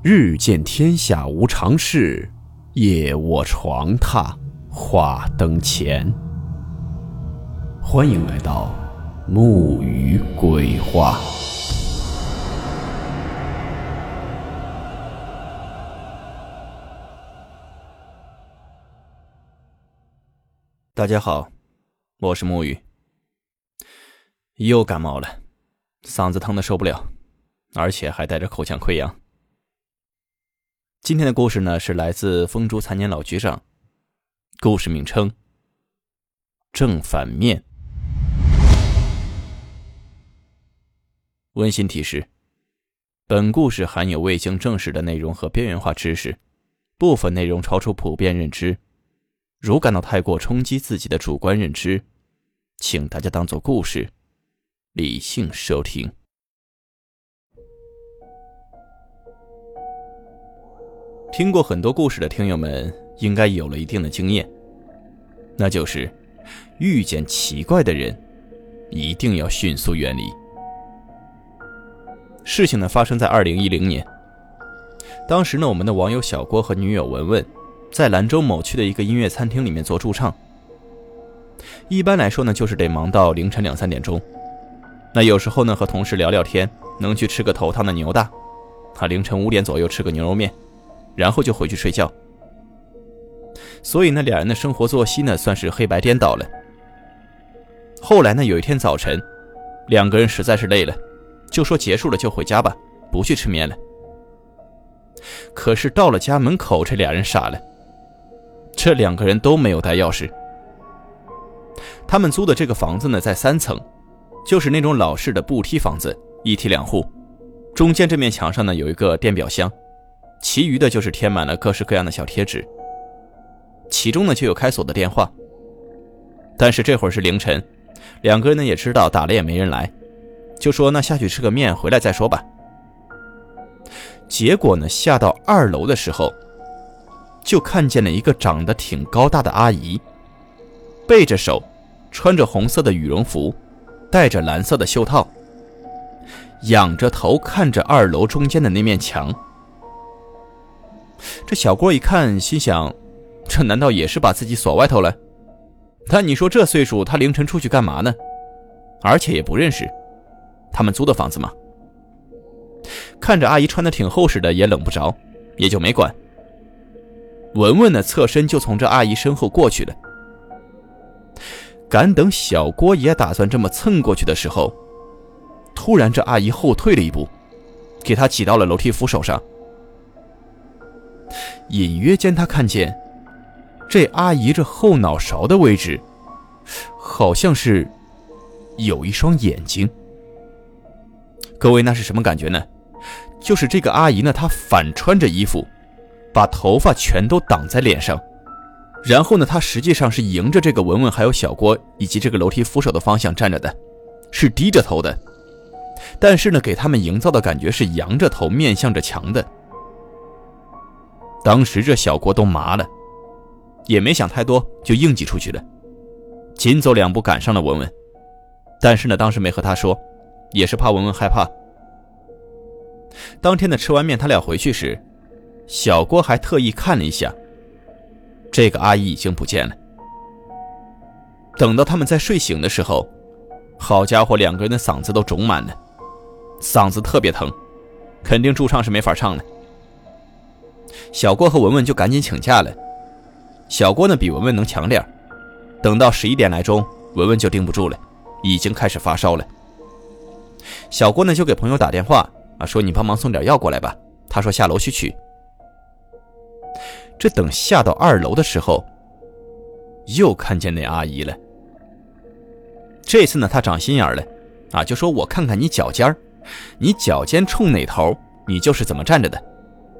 日见天下无常事，夜卧床榻话灯前。欢迎来到木鱼鬼话。大家好，我是木鱼，又感冒了，嗓子疼的受不了，而且还带着口腔溃疡。今天的故事呢，是来自风烛残年老局长。故事名称：正反面。温馨提示：本故事含有未经证实的内容和边缘化知识，部分内容超出普遍认知。如感到太过冲击自己的主观认知，请大家当做故事，理性收听。听过很多故事的听友们，应该有了一定的经验，那就是遇见奇怪的人，一定要迅速远离。事情呢发生在二零一零年，当时呢，我们的网友小郭和女友文文在兰州某区的一个音乐餐厅里面做驻唱。一般来说呢，就是得忙到凌晨两三点钟。那有时候呢，和同事聊聊天，能去吃个头汤的牛大，他凌晨五点左右吃个牛肉面。然后就回去睡觉，所以那两人的生活作息呢，算是黑白颠倒了。后来呢，有一天早晨，两个人实在是累了，就说结束了就回家吧，不去吃面了。可是到了家门口，这俩人傻了，这两个人都没有带钥匙。他们租的这个房子呢，在三层，就是那种老式的步梯房子，一梯两户，中间这面墙上呢有一个电表箱。其余的就是贴满了各式各样的小贴纸，其中呢就有开锁的电话。但是这会儿是凌晨，两个人呢也知道打了也没人来，就说那下去吃个面，回来再说吧。结果呢下到二楼的时候，就看见了一个长得挺高大的阿姨，背着手，穿着红色的羽绒服，戴着蓝色的袖套，仰着头看着二楼中间的那面墙。这小郭一看，心想：这难道也是把自己锁外头了？但你说这岁数，他凌晨出去干嘛呢？而且也不认识，他们租的房子吗？看着阿姨穿的挺厚实的，也冷不着，也就没管。文文呢，侧身就从这阿姨身后过去了。敢等小郭也打算这么蹭过去的时候，突然这阿姨后退了一步，给他挤到了楼梯扶手上。隐约间，他看见这阿姨这后脑勺的位置，好像是有一双眼睛。各位，那是什么感觉呢？就是这个阿姨呢，她反穿着衣服，把头发全都挡在脸上，然后呢，她实际上是迎着这个文文还有小郭以及这个楼梯扶手的方向站着的，是低着头的，但是呢，给他们营造的感觉是仰着头面向着墙的。当时这小郭都麻了，也没想太多，就硬挤出去了。紧走两步赶上了文文，但是呢，当时没和他说，也是怕文文害怕。当天的吃完面，他俩回去时，小郭还特意看了一下，这个阿姨已经不见了。等到他们在睡醒的时候，好家伙，两个人的嗓子都肿满了，嗓子特别疼，肯定驻唱是没法唱了。小郭和文文就赶紧请假了。小郭呢比文文能强点等到十一点来钟，文文就顶不住了，已经开始发烧了。小郭呢就给朋友打电话啊，说你帮忙送点药过来吧。他说下楼去取。这等下到二楼的时候，又看见那阿姨了。这次呢，他长心眼了，啊，就说我看看你脚尖，你脚尖冲哪头，你就是怎么站着的。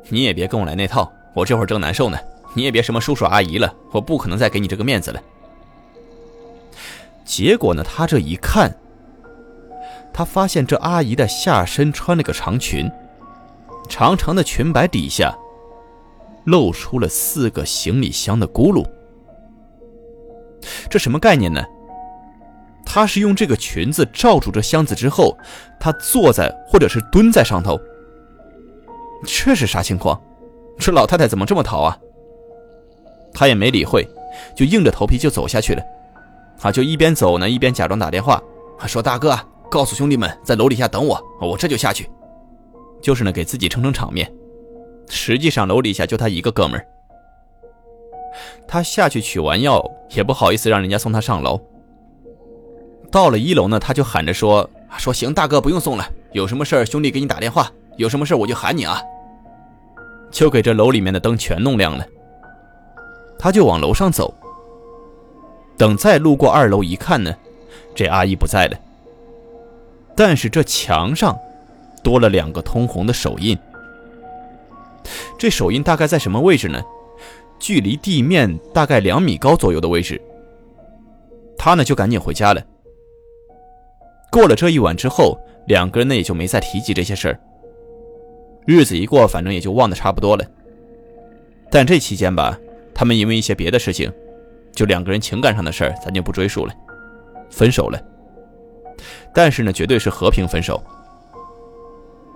你也别跟我来那套，我这会儿正难受呢。你也别什么叔叔阿姨了，我不可能再给你这个面子了。结果呢，他这一看，他发现这阿姨的下身穿了个长裙，长长的裙摆底下露出了四个行李箱的轱辘。这什么概念呢？他是用这个裙子罩住这箱子之后，他坐在或者是蹲在上头。这是啥情况？这老太太怎么这么淘啊？他也没理会，就硬着头皮就走下去了。啊，就一边走呢，一边假装打电话，说：“大哥，告诉兄弟们在楼底下等我，我这就下去。”就是呢，给自己撑撑场面。实际上楼底下就他一个哥们儿。他下去取完药，也不好意思让人家送他上楼。到了一楼呢，他就喊着说：“说行，大哥不用送了，有什么事儿兄弟给你打电话，有什么事我就喊你啊。”就给这楼里面的灯全弄亮了。他就往楼上走。等再路过二楼一看呢，这阿姨不在了。但是这墙上多了两个通红的手印。这手印大概在什么位置呢？距离地面大概两米高左右的位置。他呢就赶紧回家了。过了这一晚之后，两个人呢也就没再提及这些事儿。日子一过，反正也就忘得差不多了。但这期间吧，他们因为一些别的事情，就两个人情感上的事儿，咱就不追述了，分手了。但是呢，绝对是和平分手。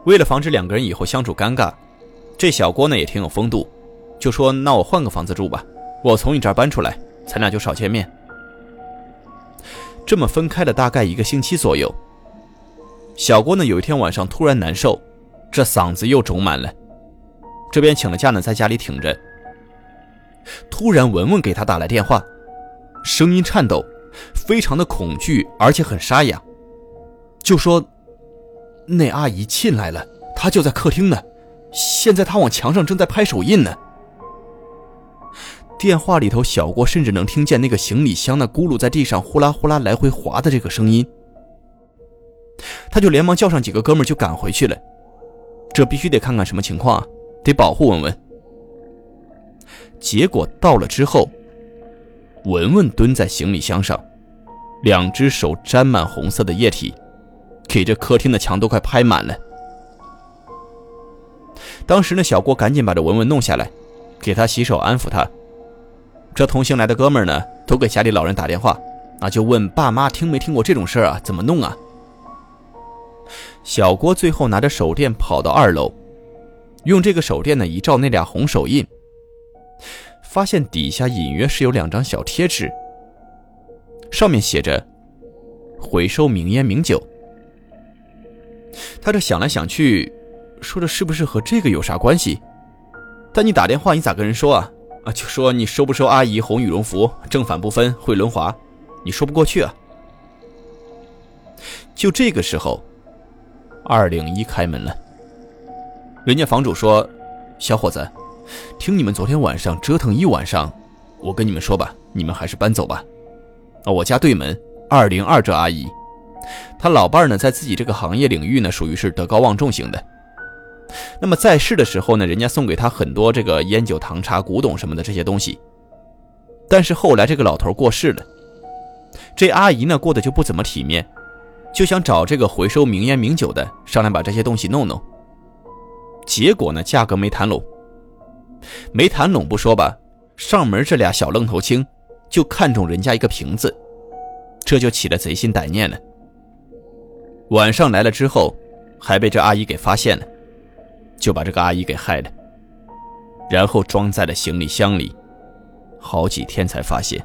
为了防止两个人以后相处尴尬，这小郭呢也挺有风度，就说：“那我换个房子住吧，我从你这儿搬出来，咱俩就少见面。”这么分开了大概一个星期左右。小郭呢有一天晚上突然难受。这嗓子又肿满了，这边请了假呢，在家里挺着。突然，文文给他打来电话，声音颤抖，非常的恐惧，而且很沙哑，就说：“那阿姨进来了，她就在客厅呢，现在她往墙上正在拍手印呢。”电话里头，小郭甚至能听见那个行李箱那咕噜在地上呼啦呼啦来回滑的这个声音，他就连忙叫上几个哥们就赶回去了。这必须得看看什么情况啊，得保护文文。结果到了之后，文文蹲在行李箱上，两只手沾满红色的液体，给这客厅的墙都快拍满了。当时呢，小郭赶紧把这文文弄下来，给他洗手安抚他。这同行来的哥们呢，都给家里老人打电话，啊，就问爸妈听没听过这种事啊，怎么弄啊？小郭最后拿着手电跑到二楼，用这个手电呢一照那俩红手印，发现底下隐约是有两张小贴纸，上面写着“回收名烟名酒”。他这想来想去，说这是不是和这个有啥关系？但你打电话你咋跟人说啊？啊，就说你收不收阿姨红羽绒服，正反不分会轮滑，你说不过去啊。就这个时候。二零一开门了，人家房主说：“小伙子，听你们昨天晚上折腾一晚上，我跟你们说吧，你们还是搬走吧。啊，我家对门二零二这阿姨，她老伴呢，在自己这个行业领域呢，属于是德高望重型的。那么在世的时候呢，人家送给她很多这个烟酒糖茶古董什么的这些东西。但是后来这个老头过世了，这阿姨呢，过得就不怎么体面。”就想找这个回收名烟名酒的上来把这些东西弄弄，结果呢价格没谈拢，没谈拢不说吧，上门这俩小愣头青就看中人家一个瓶子，这就起了贼心歹念了。晚上来了之后，还被这阿姨给发现了，就把这个阿姨给害了，然后装在了行李箱里，好几天才发现。